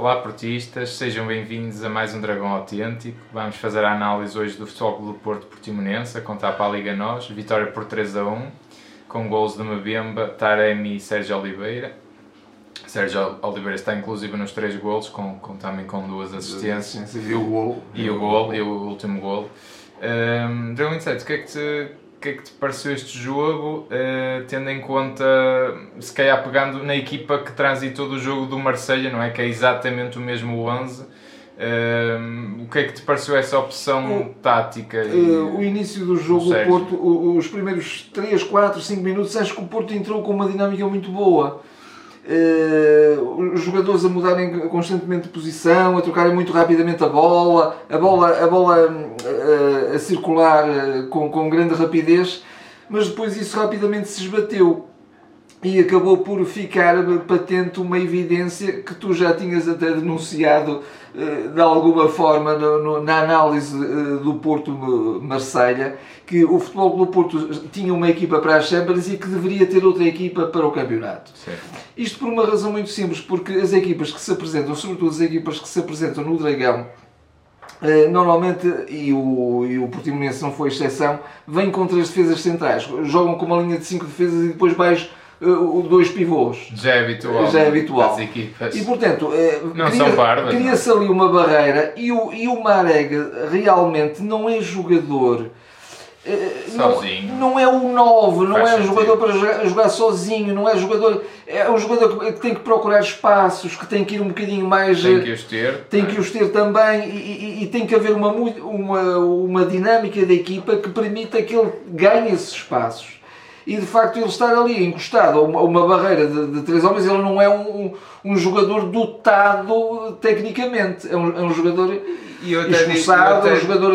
Olá portistas, sejam bem-vindos a mais um Dragão Autêntico. Vamos fazer a análise hoje do Futebol Clube do Porto Portimonense, a contar para a Liga Nós, vitória por 3 a 1, com gols de Mabemba, Taremi e Sérgio Oliveira. Sérgio Oliveira está inclusive nos três gols, com, com também com duas assistências. E o gol. E o gol, e o último gol. Um, Dragão 27, o que é que te, que é que te pareceu este jogo, uh, tendo em conta, se calhar pegando na equipa que transitou do jogo do Marselha, não é? Que é exatamente o mesmo 11. Uh, o que é que te pareceu essa opção o, tática? Uh, o início do jogo, o Porto, os primeiros 3, 4, 5 minutos, acho que o Porto entrou com uma dinâmica muito boa. Uh, os jogadores a mudarem constantemente de posição, a trocarem muito rapidamente a bola, a bola, a bola uh, a circular uh, com, com grande rapidez, mas depois isso rapidamente se esbateu e acabou por ficar patente uma evidência que tu já tinhas até denunciado de alguma forma na análise do Porto Marselha que o Futebol do Porto tinha uma equipa para a Champions e que deveria ter outra equipa para o campeonato. Isto por uma razão muito simples, porque as equipas que se apresentam, sobretudo as equipas que se apresentam no Dragão, eh, normalmente, e o, e o Portimonense não foi exceção, vêm contra as defesas centrais. Jogam com uma linha de 5 defesas e depois baixo uh, dois pivôs. Já é habitual. Já é habitual. Das equipas. E portanto, uh, não cria, são pardas. Cria-se ali uma barreira e o, e o Mareg realmente não é jogador eh, sozinho. Não, não é um 9, não é um jogador para jogar, jogar, sozinho, não é jogador. É um jogador que tem que procurar espaços, que tem que ir um bocadinho mais. Tem que os ter. Tem que os ter também e, e, e, tem que haver uma, uma, uma dinâmica da equipa que permita que ele ganhe esses espaços. E de facto ele estar ali encostado a uma, uma barreira de, de, três homens, ele não é um, um, jogador dotado tecnicamente, é um, é um jogador e esforçado, é um jogador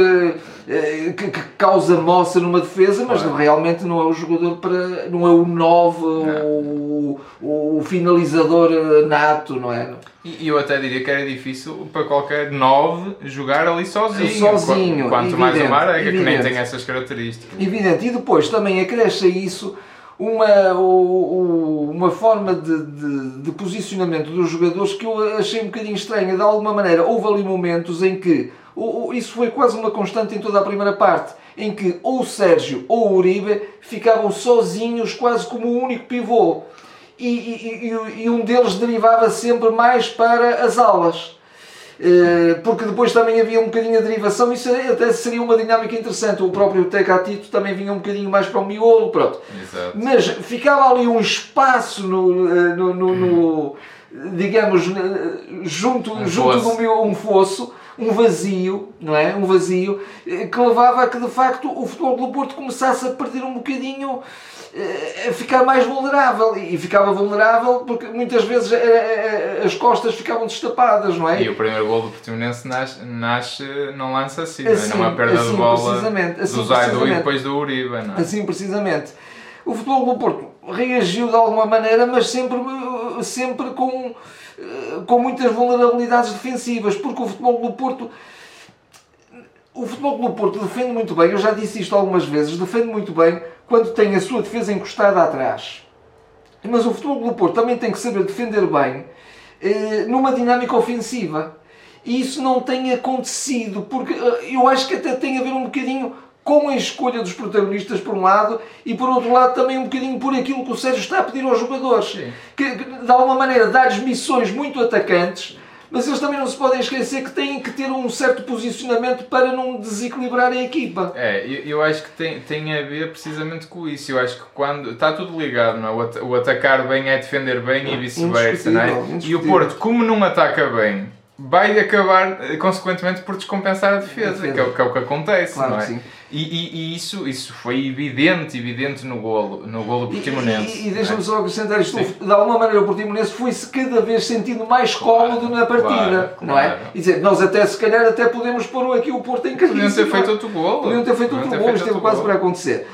eh, que, que, causa moça numa defesa, mas claro. realmente não é o jogador para. não é o 9, o, o, finalizador nato, não é? E eu até diria que era difícil para qualquer 9 jogar ali sozinho. Sozinho. Quanto evidente, mais o Marega, que nem tem essas características. Evidente. E depois também acresce a isso uma, uma forma de, de, de, posicionamento dos jogadores que eu achei um bocadinho estranha. De alguma maneira, houve ali momentos em que isso foi quase uma constante em toda a primeira parte, em que ou o Sérgio ou o Uribe ficavam sozinhos, quase como o único pivô. E, e, e um deles derivava sempre mais para as alas. Eh, porque depois também havia um bocadinho de derivação, isso até seria uma dinâmica interessante. O próprio Tecatito também vinha um bocadinho mais para o miolo, pronto. Exato. Mas ficava ali um espaço no, eh, no, no, no digamos, junto, um junto fosso. do meu um fosso um vazio, não é? Um vazio eh, que levava a que de facto o futebol do Porto começasse a perder um bocadinho eh, a ficar mais vulnerável e ficava vulnerável porque muitas vezes eh, as costas ficavam destapadas, não é? E o primeiro gol do Portimonense nasce, nasce não lança assim, assim não é? Numa perda assim, de bola assim, do Zaidu e depois do Uribe, não é? Assim precisamente. O futebol do Porto reagiu de alguma maneira, mas sempre, sempre com eh, com muitas vulnerabilidades defensivas, porque o futebol do Porto o futebol do Porto defende muito bem, eu já disse isto algumas vezes, defende muito bem quando tem a sua defesa encostada atrás. Mas o futebol do Porto também tem que saber defender bem eh, numa dinâmica ofensiva. E isso não tem acontecido, porque eh, eu acho que até tem a ver um bocadinho com a escolha dos protagonistas por um lado e por outro lado também um bocadinho por aquilo que o Sérgio está a pedir aos jogadores. Que, que, de alguma maneira dá-lhes missões muito atacantes, mas eles também não se podem esquecer que têm que ter um certo posicionamento para não desequilibrar a equipa. É, eu, eu acho que tem, tem a ver precisamente com isso. Eu acho que quando está tudo ligado, não é? o, atacar bem é defender bem e vice-versa, não é? E o Porto, como não ataca bem, vai acabar consequentemente por descompensar a defesa, a defesa. Que, é, que, é, o que acontece, claro não é? Sim. E, e, e, isso, isso foi evidente, evidente no golo, no golo Portimonense. E, e, e deixa-me é? só acrescentar isto, de alguma maneira o Portimonense foi-se cada vez sentindo mais cómodo na partida, claro, não é? E dizer, nós até se calhar até podemos pôr aqui o Porto em caminho. Podiam ter feito outro golo. Podiam ter feito outro golo, esteve quase para acontecer.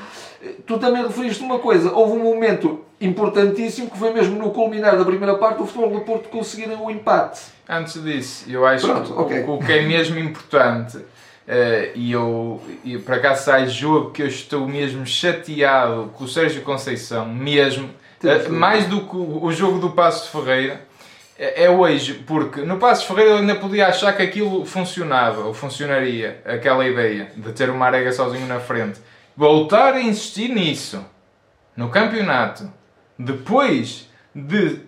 Tu também referiste uma coisa, houve um momento importantíssimo que foi mesmo no culminar da primeira parte o futebol do Porto conseguiram o empate. Antes disso, eu acho Pronto, que okay. o, o que é mesmo importante Uh, e eu, e por acaso sai jogo que eu estou mesmo chateado com o Sérgio Conceição, mesmo, uh, mais do que o, o jogo do Passo de Ferreira, é, é hoje, porque no Passo Ferreira eu ainda podia achar que aquilo funcionava, ou funcionaria, aquela ideia de ter o Marega sozinho na frente. Voltar a insistir nisso no campeonato, depois de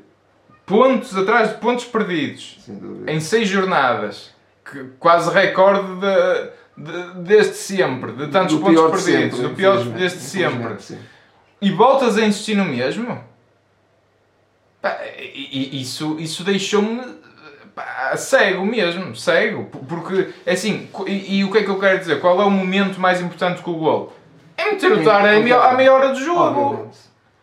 pontos atrás de pontos perdidos, em seis jornadas, que quase recorde de, de, desde sempre, de tantos do pontos perdidos, sempre, do pior desde sempre, e voltas a insistir no mesmo? Pá, isso, isso deixou-me cego mesmo, cego. Porque, é assim, e, e, o que é que eu quero dizer? Qual é o momento mais importante com o gol? É meter o Taremi à meia hora do jogo.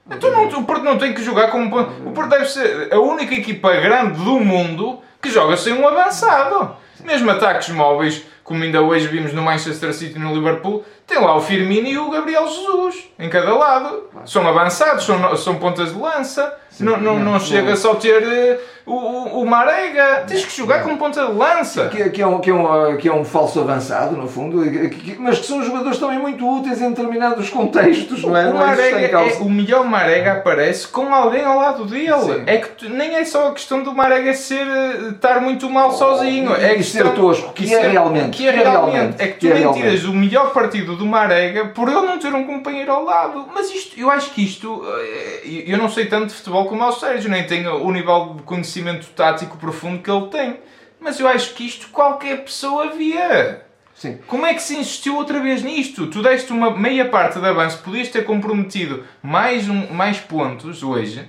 Então não, o Porto não tem que jogar como. O Porto deve ser a única equipa grande do mundo que joga sem um avançado. Mesmo ataques móveis, como ainda hoje vimos no Manchester City e no Liverpool, tem lá o Firmino e o Gabriel Jesus em cada lado. São avançados, são, são pontas de lança. Sim, não, não, não, não chega só ter eh, o, o Marega, tens que jogar com ponta de lança. Que, que, é um, que, é um, que é um falso avançado, no fundo, que, mas que são jogadores também muito úteis em determinados contextos, não é? O, não é Marega é, o melhor Marega aparece com alguém ao lado dele. Sim. É que nem é só a questão do Marega ser, eh, estar muito mal oh, sozinho. é que ser tosco, que, é, realmente. Que é realmente. É que tu é nem tiras o melhor partido do Marega por ele não ter um companheiro ao lado. Mas isto, eu acho que isto, eh, eu não sei tanto de futebol como o Sérgio, nem tenho o nível de conhecimento tático profundo que ele tem. Mas eu acho que isto qualquer pessoa via. Sim. Como é que se insistiu outra vez nisto? Tu deste uma meia parte de avanço, podias ter comprometido mais, um, mais pontos hoje.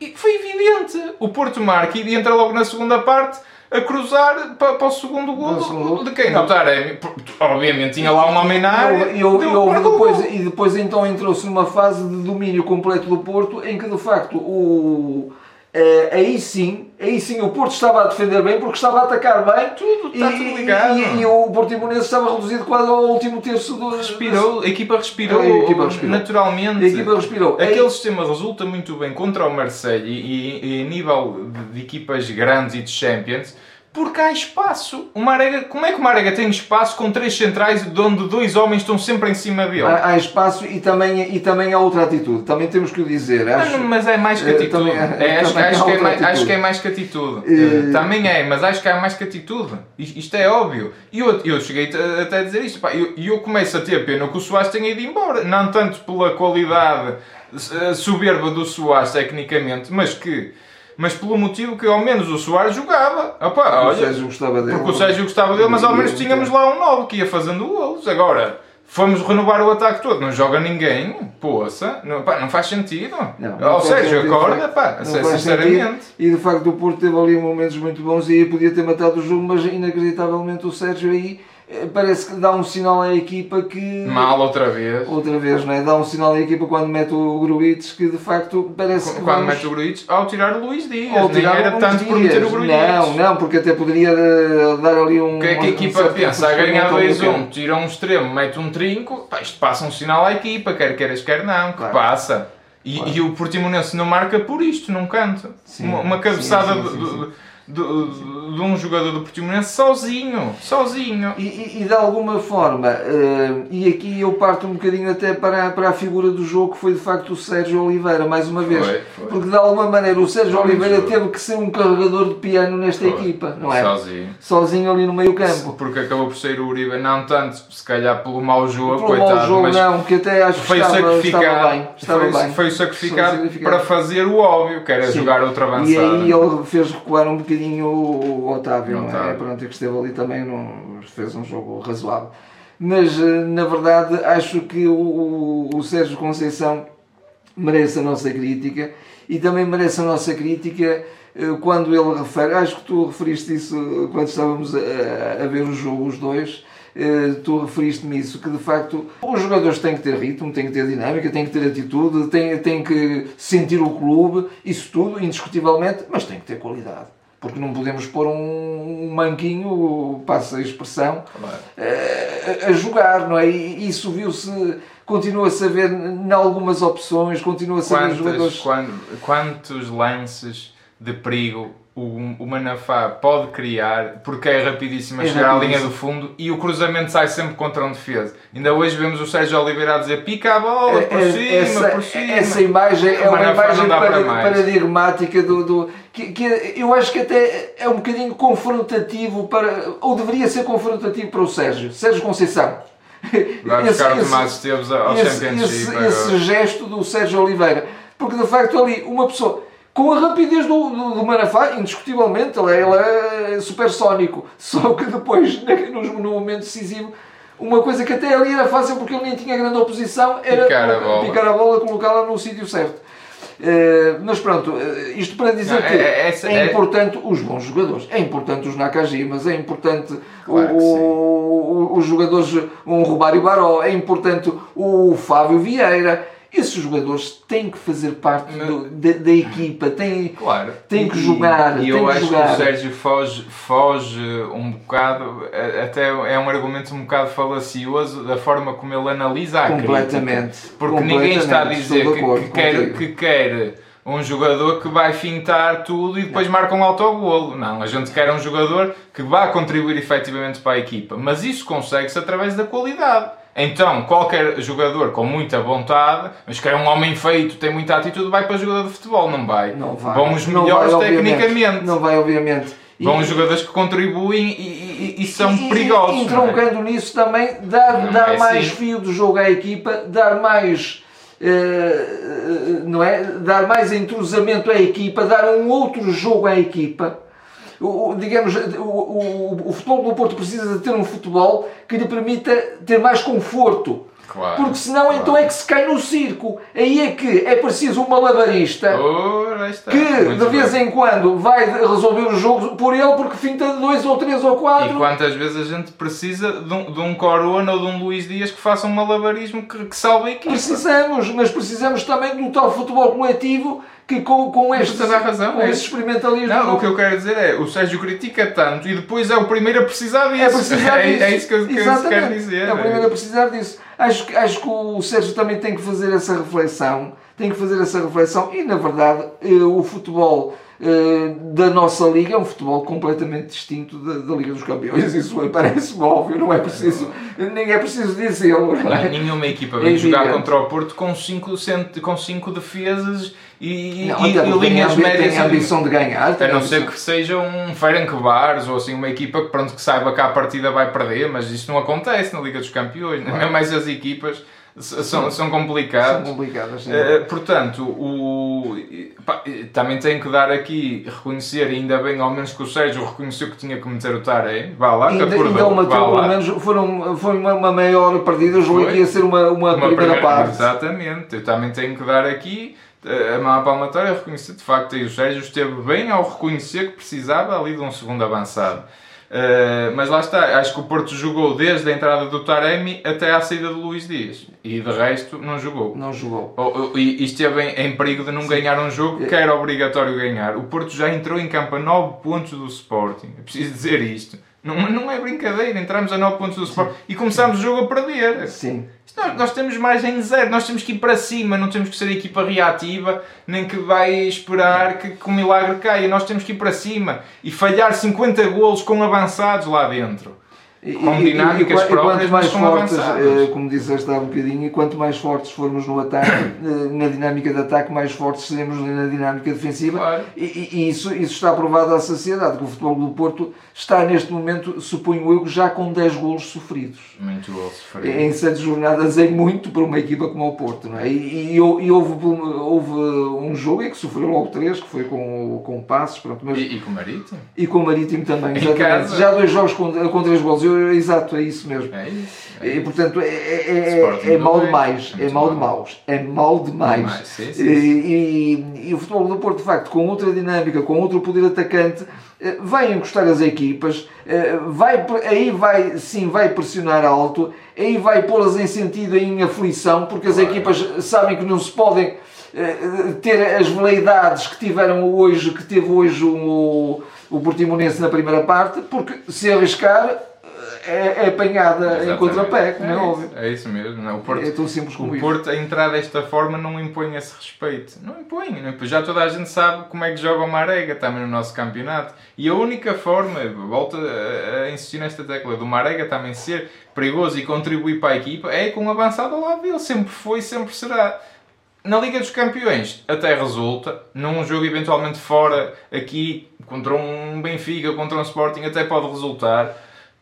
E foi evidente. O Porto marca e entra logo na segunda parte a cruzar para, para o segundo gol de quem? Do Taremi. Obviamente tinha lá um homem na área. E, depois, e depois então entrou-se numa fase de domínio completo do Porto em que de facto o Uh, aí sim, aí sim o Porto estava a defender bem porque estava a atacar bem. Tudo, está e, tudo ligado. E, e, o Portimonense estava reduzido quase ao último terço do. Respirou, a equipa respirou, a equipa respirou. naturalmente. A equipa respirou. Aquele é... sistema resulta muito bem contra o Marseille e, e, e a nível de, de equipas grandes e de Champions porque há espaço. O Marega, como é que o Marega tem espaço com três centrais onde dois homens estão sempre em cima dele? Há, há espaço e também, e também há outra atitude. Também temos que o dizer. Acho, não, mas é mais que eh, atitude. é, acho, acho, que é mais, acho, que é mais, que atitude. Uh, também é, mas acho que há mais que atitude. Isto é óbvio. E eu, eu cheguei até a dizer isto. E eu, eu começo a ter pena que o Soares tenha ido embora. Não tanto pela qualidade soberba do Soares tecnicamente, mas que mas pelo motivo que ao menos o Soares jogava. Opa, olha, o Sérgio gostava dele. Porque o Sérgio gostava dele, mas ao menos tínhamos lá um novo que ia fazendo golos. Agora, fomos renovar o ataque todo, não joga ninguém, poça, não, pá, não faz sentido. Não, não Ou Sérgio, acorda, pá, sinceramente. E de facto o Porto teve ali momentos muito bons e podia ter matado o jogo, mas inacreditavelmente o Sérgio aí parece que dá um sinal à equipa que. Mal outra vez. Outra vez, não é? Dá um sinal à equipa quando mete o Gruites que de facto parece que. Quando vamos... mete o Gruites, ao tirar o Luís Dias. Ao tirar Nem era tanto Dias. por meter o Gruites. Não, não, porque até poderia eh, dar ali um. O que é que a equipa um pensa? A ganhar 2-1, tira um extremo, mete um trinco, pá, isto passa um sinal à equipa, quer queiras, quer não, que claro. passa. E, claro. e o Portimonense não marca por isto, num canto. Sim, uma, uma cabeçada sim, sim, do, de, de um jogador do Portimonense sozinho, sozinho. E, e, e, de alguma forma, uh, e aqui eu parto um bocadinho até para, para a figura do jogo que foi de facto o Sérgio Oliveira, mais uma vez. Foi, foi. Porque de alguma maneira o Sérgio foi Oliveira teve que ser um carregador de piano nesta equipa, não é? Sozinho. Sozinho ali no meio campo. Porque acabou por ser o Uribe, não tanto, se calhar pelo mau jogo, pelo coitado. mau jogo não, que até acho que foi estava, estava bem. Estava foi, bem. foi sacrificado, para fazer o óbvio, que era Sim. jogar outra avançada. E aí ele fez recuar um bocadinho o Otávio, não, é? Pronto, que esteve ali também, não, fez um jogo razoável. Mas, eh, na verdade, acho que o, o Sérgio Conceição merece a nossa crítica e também merece a nossa crítica eh, quando ele refere, acho que tu referiste isso quando estávamos a, a ver o jogo, os dois, eh, tu referiste-me isso, que de facto os jogadores têm que ter ritmo, têm que ter dinâmica, têm que ter atitude, têm, têm que sentir o clube, isso tudo, indiscutivelmente, mas têm que ter qualidade porque não podemos pôr um, um manquinho, passa a expressão, a, eh, a, jogar, não é? E isso viu-se, continua-se a ver em algumas opções, continua-se a ver jogadores. Quando, quantos lances de perigo o, o Manafá pode criar porque é rapidíssimo a é chegar à linha do fundo e o cruzamento sai sempre contra um defesa. Ainda hoje vemos o Sérgio Oliveira a dizer pica a bola por é, cima, essa, por cima. Essa imagem é uma imagem para, paradigmática do. do que, que, eu acho que até é um bocadinho confrontativo para. ou deveria ser confrontativo para o Sérgio. Sérgio Conceição. Vai buscar esse, o Tomás Esteves ao esse, esse, esse gesto do Sérgio Oliveira. Porque de facto ali uma pessoa com a rapidez do, do, do Manafá, indiscutivelmente, ele é, ele é supersónico. Só que depois, no, no, momento decisivo, uma coisa que até ali era fácil porque ele nem tinha grande oposição era picar a bola, picar a bola colocá-la no sítio certo. Uh, mas pronto, uh, isto para dizer não, que é, é, é, importante os bons jogadores, é importante os Nakajimas, é importante claro o, o, os jogadores, um Romário Baró, é importante o Fábio Vieira, esses jogadores têm que fazer parte do, da, da, equipa, têm, claro. têm que jogar. E eu acho jogar. que o Sérgio foge, foge um bocado, até é um argumento um bocado falacioso da forma como ele analisa a completamente, crítica. Porque completamente, ninguém está a dizer que, que quer, que quer um jogador que vai fintar tudo e depois marca um autogolo. Não, a gente quer um jogador que vá contribuir efetivamente para a equipa. Mas isso consegue-se através da qualidade. Então, qualquer jogador com muita vontade, mas que é um homem feito, tem muita atitude, vai para jogador de futebol, não vai. Não vai. Vão os melhores vai, tecnicamente. Não vai, obviamente. Vão os jogadores que contribuem e, e, e são e, perigosos. E, entroncando é? nisso também, dar, não, dar é mais assim. fio de jogo à equipa, dar mais. Uh, não é? Dar mais entrosamento à equipa, dar um outro jogo à equipa o, digamos, o, o, o futebol do Porto precisa de ter um futebol que lhe permita ter mais conforto. Claro, Porque senão claro. então é que se cai no circo. Aí é que é preciso um malabarista que de vez bem. em quando vai resolver o jogo por ele porque finta de dois ou três ou quatro. E quantas vezes a gente precisa de um, de um Corona ou de um Luís Dias que faça um malabarismo que, que salve a equipa? Precisamos, mas precisamos também do tal futebol coletivo que com, com este razão, é. experimentalismo. Não, o que eu quero dizer é o Sérgio critica tanto e depois é o primeiro a precisar disso. É, precisar é, disso. é isso que eu, que eu quero dizer. É o primeiro a precisar disso. Acho, acho que o Sérgio também tem que fazer essa reflexão, tem que fazer essa reflexão e na verdade eh, o futebol eh, da nossa liga é um futebol completamente distinto da, da Liga dos Campeões. Isso parece óbvio, não é preciso, nem é preciso dizê-lo. É? Nenhuma equipa vem é jogar contra o Porto com cinco, com cinco defesas e, não, e, e linhas tem, médias. Tem a ambição de ganhar. A não ser que seja um Ferencváros ou assim, uma equipa que, pronto, que saiba que a partida vai perder, mas isso não acontece na Liga dos Campeões. Claro. Mesmo mais as equipas são, são complicadas. São complicadas, sim. Uh, portanto, o, pá, também tenho que dar aqui, reconhecer, ainda bem, ao menos que o Sérgio reconheceu que tinha que meter o Taré. Vá lá, que acordou. Então, pelo menos, foram, foi uma, uma maior partida, eu julguei que ia ser uma, uma, uma primeira, primeira, parte. Exatamente, eu também tenho que dar aqui eh, a mão palmatória reconhecer de facto aí o Sérgio esteve bem ao reconhecer que precisava ali de um segundo avançado. Uh, mas lá está, acho que o Porto jogou desde a entrada do Taremi até à saída do Luís Dias e de resto não jogou. Não jogou. E, e esteve em, em, perigo de não Sim. ganhar um jogo que era obrigatório ganhar. O Porto já entrou em campo a 9 pontos do Sporting, é preciso dizer isto. Não, não é brincadeira, entramos a 9 pontos do Sporting e começámos o jogo a perder. Sim. Nós, nós temos margem zero, nós temos que ir para cima, não temos que ser a equipa reativa, nem que vai esperar que, que o milagre caia. Nós temos que ir para cima e falhar 50 golos com avançados lá dentro com dinâmicas e, e, próprias, quanto mais fortes, eh, como disseste há um bocadinho, e quanto mais fortes formos no ataque, eh, na dinâmica de ataque, mais fortes seremos na dinâmica defensiva. Claro. E, e, isso, isso está provado à sociedade, que o Futebol do Porto está neste momento, suponho eu, já com 10 golos sofridos. Muito golos sofridos. Em 7 jornadas é muito para uma equipa como o Porto. Não é? e, e, houve, houve um jogo em que sofreu logo 3, que foi com, com passos. Pronto, mas, e, com o Marítimo. E com o Marítimo também, exatamente. Já dois jogos com, com 3 golos exato, é isso mesmo. É isso. É e portanto é, é, é, é mal demais, é, mal de maus, é mal demais. Sim, sim, e, e, e, o futebol do Porto, de facto, com outra dinâmica, com outro poder atacante, eh, vai encostar as equipas, eh, vai, aí vai, sim, vai pressionar alto, aí vai pô-las em sentido em aflição, porque as claro. equipas sabem que não se podem eh, ter as veleidades que tiveram hoje, que teve hoje o, o Portimonense na primeira parte, porque se arriscar é, é apanhada Exatamente. em contrapé, como é, é óbvio. É isso mesmo. Não, o Porto, é tão simples como o isso. Porto, a entrar desta forma, não impõe esse respeito. Não impõe, não impõe. Já toda a gente sabe como é que joga o Marega também no nosso campeonato. E a única forma, volto a, a insistir nesta tecla, do Marega também ser perigoso e contribuir para a equipa, é com um avançado ao lado dele. Sempre foi, sempre será na Liga dos Campeões até resulta, num jogo eventualmente fora aqui contra um Benfica, contra um Sporting, até pode resultar.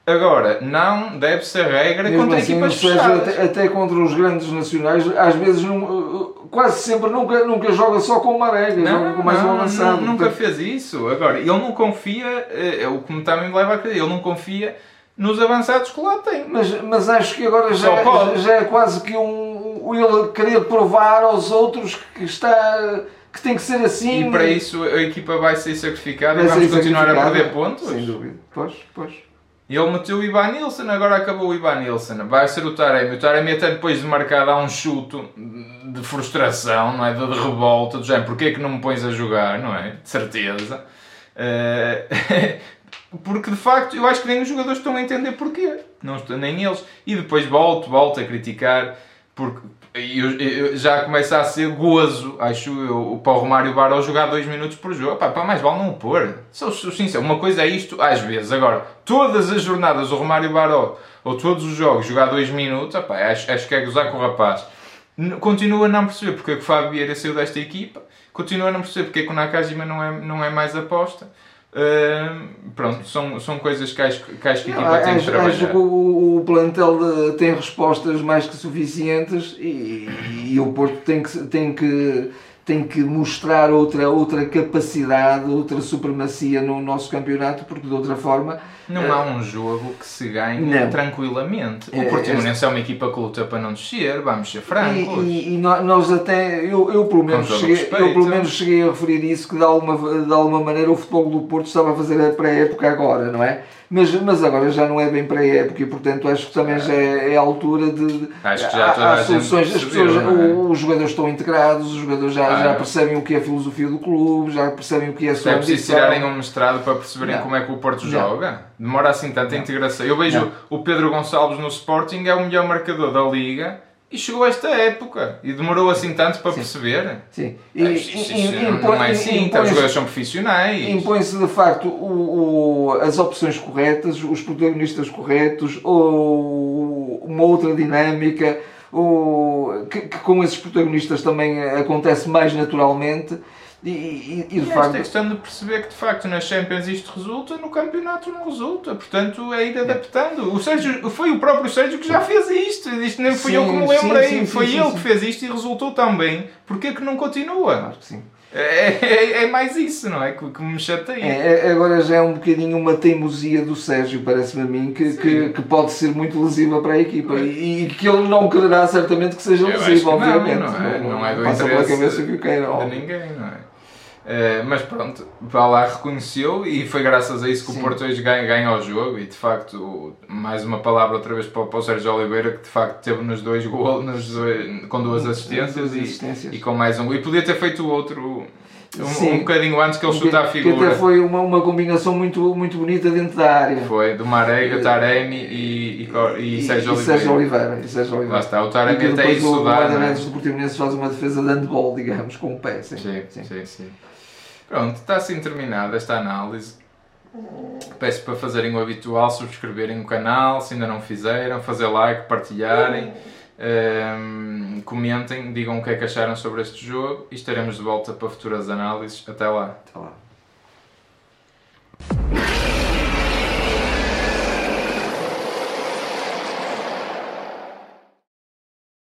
Agora, não deve ser regra Mesmo contra assim, equipas fechadas. Até, até, contra os grandes nacionais, às vezes, não, quase sempre, nunca, nunca joga só com uma regra, não, joga mais não, um avançado. Nunca fez isso. Agora, ele não confia, é, o que me também me leva a crer, ele não confia nos avançados que lá tem. Mas, mas acho que agora já, já é quase que um ele querer provar aos outros que está que tem que ser assim. E para isso a equipa vai ser sacrificada vai e vamos continuar a perder pontos? Sem dúvida. Pois, pois. E ele meteu o Ivan Nilsson, agora acabou o Ivan Nilsson. Vai ser o Taremi. O Taremi até depois de marcar dá um chute de frustração, não é? De, de revolta, do género, porquê que não me pões a jogar, não é? De certeza. Uh... porque de facto eu acho que nem os jogadores estão a entender porquê. Não, nem eles. E depois volto, volto a criticar porque eu, eu, já começa a ser gozo, acho eu, o Paulo Romário Baró jogar 2 minutos por jogo. Pá, mais vale não pôr. Sou, sou sincero, uma coisa é isto às vezes. Agora, todas as jornadas o Romário Baró ou todos os jogos jogar 2 minutos, pá, acho, acho que é gozar com o rapaz. Continua a não perceber porque é que o Fábio Vieira saiu desta equipa, continua a não perceber porque é que o Nakajima não é, não é mais aposta. Uh, pronto, são, são coisas que acho que, acho que a equipa tem que trabalhar. Acho que o, o plantel de, tem respostas mais que suficientes e, e o Porto tem que, tem que tem que mostrar outra, outra capacidade, outra supremacia no nosso campeonato, porque de outra forma. Não uh, há um jogo que se ganhe não. tranquilamente. O é, Portimonense é, é uma equipa que luta para não descer, vamos ser francos. E, e, e nós até, eu, eu, pelo menos cheguei, eu pelo menos cheguei a referir isso, que de alguma, de alguma maneira o futebol do Porto estava a fazer a pré-época agora, não é? Mas, mas agora já não é bem para a época e portanto acho que também já é, é a altura de. Acho que já há, há soluções. As pessoas, é? os jogadores estão integrados, os jogadores já, ah, já percebem o que é a filosofia do clube, já percebem o que é a sua. É preciso tirarem um mestrado para perceberem não. como é que o Porto não. joga. Demora assim tanta não. integração. Eu vejo o Pedro Gonçalves no Sporting, é o melhor marcador da liga e chegou esta época e demorou assim tanto para Sim. perceber. Sim. E, é, isso, isso impõe, não é assim, então os jogadores são profissionais. Impõe-se de facto o, o, as opções corretas, os protagonistas corretos, ou uma outra dinâmica, ou, que, que com esses protagonistas também acontece mais naturalmente e, e, e de e facto. Esta questão de perceber que de facto nas Champions isto resulta, no campeonato não resulta. Portanto, é ir adaptando. O Sérgio, foi o próprio Sérgio que já fez isto. Isto nem fui sim, eu que me lembrei. Sim, sim, foi ele que fez isto e resultou tão bem. Porquê que não continua? Claro que sim. É, é, é, mais isso, não é? Que, que me chateia. É, é, agora já é um bocadinho uma teimosia do Sérgio, parece-me a mim, que, que, que, pode ser muito lesiva para a equipa e, e, que ele não quererá certamente que seja lesiva, obviamente. Não, não, é, não, não é do passa pela cabeça que o queira. De ninguém, não é? Uh, mas pronto, para lá reconheceu e foi graças a isso que Sim. o Porto hoje ganha, ganha o jogo e de facto, mais uma palavra outra vez para, para o Sérgio Oliveira que de facto teve nos dois gols, nos dois, com duas assistências, e, assistências, E, com mais um. E podia ter feito o outro um, um bocadinho antes que ele chuta a figura. Que até foi uma, uma combinação muito, muito bonita dentro da área. Foi, do Marega, eh, Taremi e, e, e, e Sérgio Oliveira. Sérgio Oliveira. E Sérgio Oliveira. Lá está, o Taremi até isso dá. O guarda-redes do Portimonense faz uma defesa de handball, digamos, com o pé. Sim, sim, sim. sim, sim. Pronto, está assim terminada esta análise. Peço para fazerem o habitual, subscreverem o canal, se ainda não fizeram, fazer like, partilharem, um, comentem, digam o que é que acharam sobre este jogo e estaremos de volta para futuras análises. Até lá. Até lá.